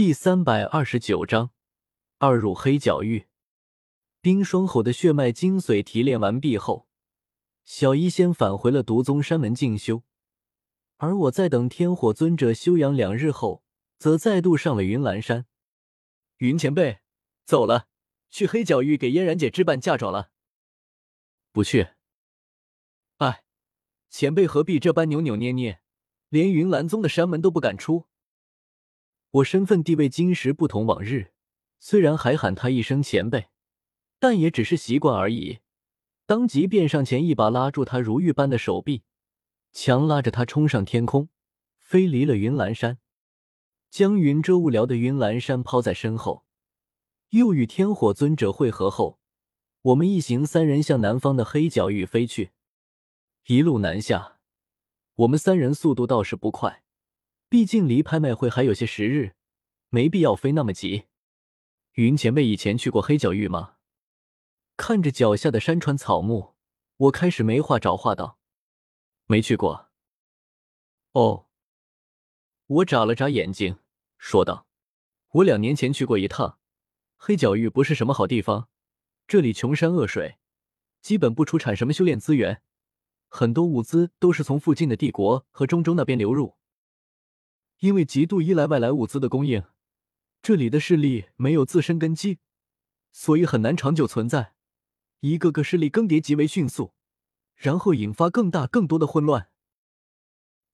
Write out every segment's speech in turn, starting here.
第三百二十九章，二入黑角域。冰霜吼的血脉精髓提炼完毕后，小医仙返回了毒宗山门进修，而我在等天火尊者休养两日后，则再度上了云岚山。云前辈，走了，去黑角域给嫣然姐置办嫁妆了。不去。哎，前辈何必这般扭扭捏捏，连云岚宗的山门都不敢出？我身份地位今时不同往日，虽然还喊他一声前辈，但也只是习惯而已。当即便上前一把拉住他如玉般的手臂，强拉着他冲上天空，飞离了云岚山，将云遮雾缭的云岚山抛在身后。又与天火尊者会合后，我们一行三人向南方的黑角域飞去。一路南下，我们三人速度倒是不快。毕竟离拍卖会还有些时日，没必要飞那么急。云前辈以前去过黑角域吗？看着脚下的山川草木，我开始没话找话道：“没去过。”哦，我眨了眨眼睛，说道：“我两年前去过一趟，黑角域不是什么好地方，这里穷山恶水，基本不出产什么修炼资源，很多物资都是从附近的帝国和中州那边流入。”因为极度依赖外来物资的供应，这里的势力没有自身根基，所以很难长久存在。一个个势力更迭极为迅速，然后引发更大更多的混乱。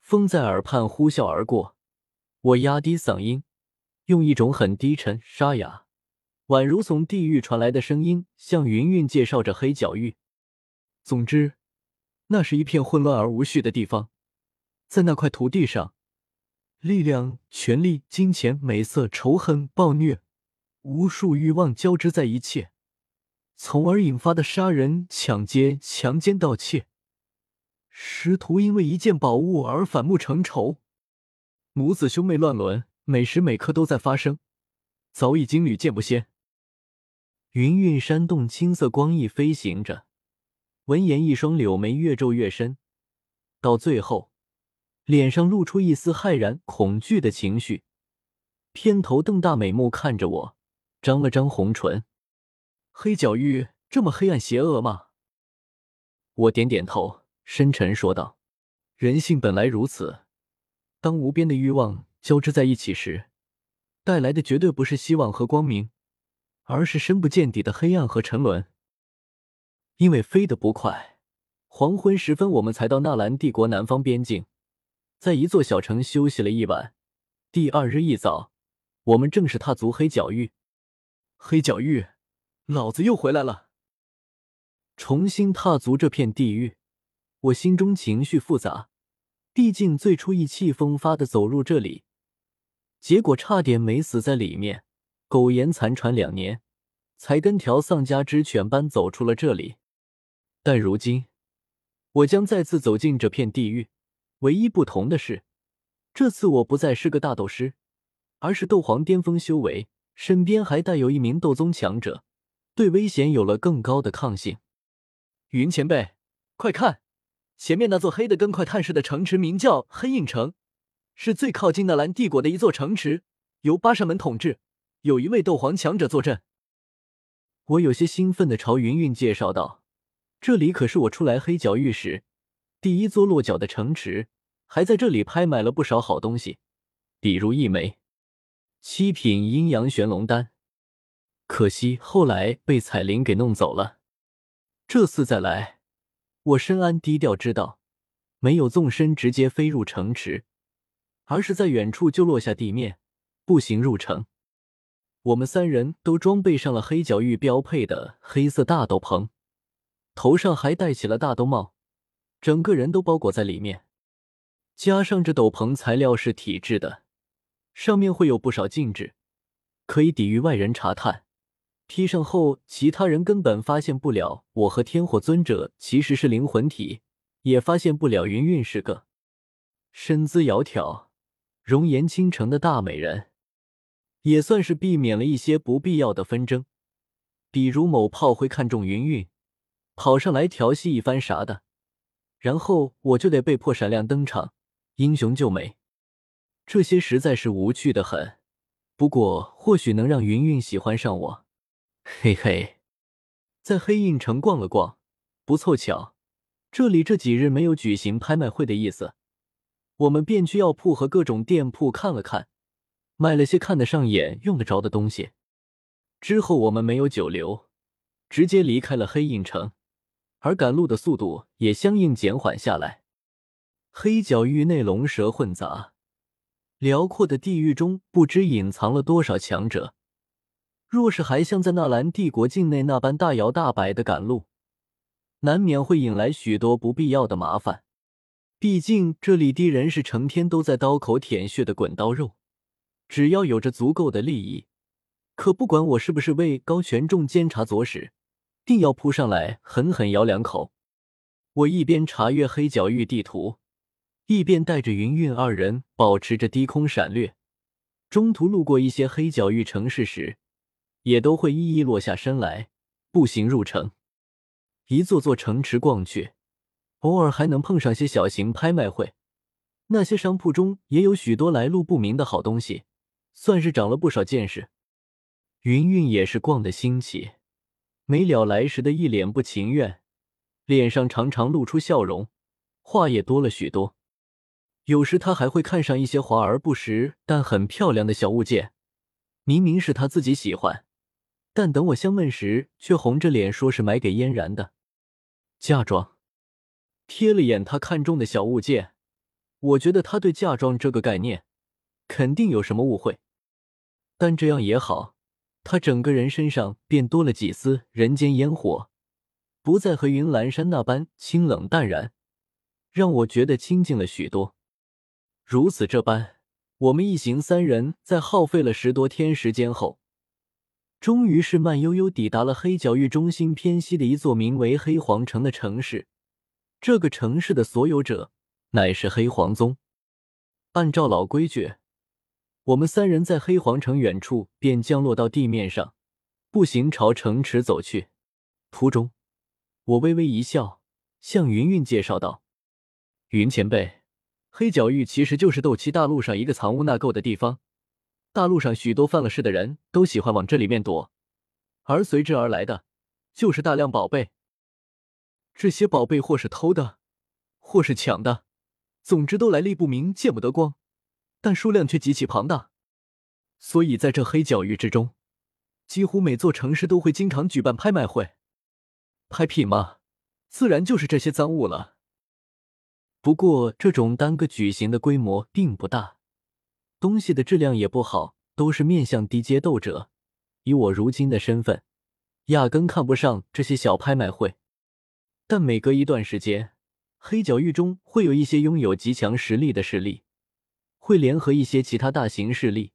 风在耳畔呼啸而过，我压低嗓音，用一种很低沉、沙哑，宛如从地狱传来的声音，向云云介绍着黑角域。总之，那是一片混乱而无序的地方，在那块土地上。力量、权力、金钱、美色、仇恨、暴虐，无数欲望交织在一切，从而引发的杀人、抢劫、强奸、盗窃，师徒因为一件宝物而反目成仇，母子兄妹乱伦，每时每刻都在发生，早已经屡见不鲜。云韵山洞，青色光翼飞行着，闻言，一双柳眉越皱越深，到最后。脸上露出一丝骇然、恐惧的情绪，偏头瞪大美目看着我，张了张红唇。黑角域这么黑暗邪恶吗？我点点头，深沉说道：“人性本来如此，当无边的欲望交织在一起时，带来的绝对不是希望和光明，而是深不见底的黑暗和沉沦。因为飞得不快，黄昏时分，我们才到纳兰帝国南方边境。”在一座小城休息了一晚，第二日一早，我们正式踏足黑角域。黑角域，老子又回来了！重新踏足这片地狱，我心中情绪复杂。毕竟最初意气风发的走入这里，结果差点没死在里面，苟延残喘两年，才跟条丧家之犬般走出了这里。但如今，我将再次走进这片地狱。唯一不同的是，这次我不再是个大斗师，而是斗皇巅峰修为，身边还带有一名斗宗强者，对危险有了更高的抗性。云前辈，快看，前面那座黑的跟块炭似的城池，名叫黑印城，是最靠近纳兰帝国的一座城池，由八扇门统治，有一位斗皇强者坐镇。我有些兴奋的朝云云介绍道：“这里可是我出来黑角域时。”第一座落脚的城池，还在这里拍买了不少好东西，比如一枚七品阴阳玄龙丹，可惜后来被彩铃给弄走了。这次再来，我深谙低调之道，没有纵身直接飞入城池，而是在远处就落下地面，步行入城。我们三人都装备上了黑角域标配的黑色大斗篷，头上还戴起了大兜帽。整个人都包裹在里面，加上这斗篷材料是体质的，上面会有不少禁制，可以抵御外人查探。披上后，其他人根本发现不了我和天火尊者其实是灵魂体，也发现不了云云是个身姿窈窕、容颜倾城的大美人，也算是避免了一些不必要的纷争，比如某炮会看中云云，跑上来调戏一番啥的。然后我就得被迫闪亮登场，英雄救美，这些实在是无趣的很。不过或许能让云云喜欢上我。嘿嘿，在黑印城逛了逛，不凑巧，这里这几日没有举行拍卖会的意思，我们便去药铺和各种店铺看了看，买了些看得上眼、用得着的东西。之后我们没有久留，直接离开了黑印城，而赶路的速度也相应减缓下来。黑角域内龙蛇混杂，辽阔的地域中不知隐藏了多少强者。若是还像在纳兰帝国境内那般大摇大摆的赶路，难免会引来许多不必要的麻烦。毕竟这里的人是成天都在刀口舔血的滚刀肉，只要有着足够的利益，可不管我是不是为高权重监察左使，定要扑上来狠狠咬两口。我一边查阅黑角域地图，一边带着云韵二人保持着低空闪掠，中途路过一些黑角域城市时。也都会一一落下身来，步行入城，一座座城池逛去，偶尔还能碰上些小型拍卖会。那些商铺中也有许多来路不明的好东西，算是长了不少见识。云云也是逛得兴起，没了来时的一脸不情愿，脸上常常露出笑容，话也多了许多。有时他还会看上一些华而不实但很漂亮的小物件，明明是他自己喜欢。但等我相问时，却红着脸说是买给嫣然的嫁妆。瞥了眼他看中的小物件，我觉得他对嫁妆这个概念肯定有什么误会。但这样也好，他整个人身上便多了几丝人间烟火，不再和云岚山那般清冷淡然，让我觉得清静了许多。如此这般，我们一行三人在耗费了十多天时间后。终于是慢悠悠抵达了黑角域中心偏西的一座名为黑皇城的城市。这个城市的所有者乃是黑皇宗。按照老规矩，我们三人在黑皇城远处便降落到地面上，步行朝城池走去。途中，我微微一笑，向云云介绍道：“云前辈，黑角域其实就是斗气大陆上一个藏污纳垢的地方。”大陆上许多犯了事的人都喜欢往这里面躲，而随之而来的就是大量宝贝。这些宝贝或是偷的，或是抢的，总之都来历不明、见不得光，但数量却极其庞大。所以在这黑角域之中，几乎每座城市都会经常举办拍卖会。拍品嘛，自然就是这些赃物了。不过这种单个举行的规模并不大。东西的质量也不好，都是面向低阶斗者。以我如今的身份，压根看不上这些小拍卖会。但每隔一段时间，黑角域中会有一些拥有极强实力的势力，会联合一些其他大型势力，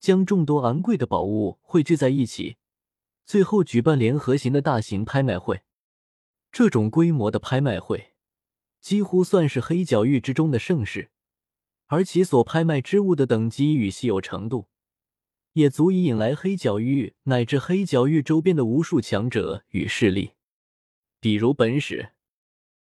将众多昂贵的宝物汇聚在一起，最后举办联合型的大型拍卖会。这种规模的拍卖会，几乎算是黑角域之中的盛事。而其所拍卖之物的等级与稀有程度，也足以引来黑角域乃至黑角域周边的无数强者与势力。比如本使，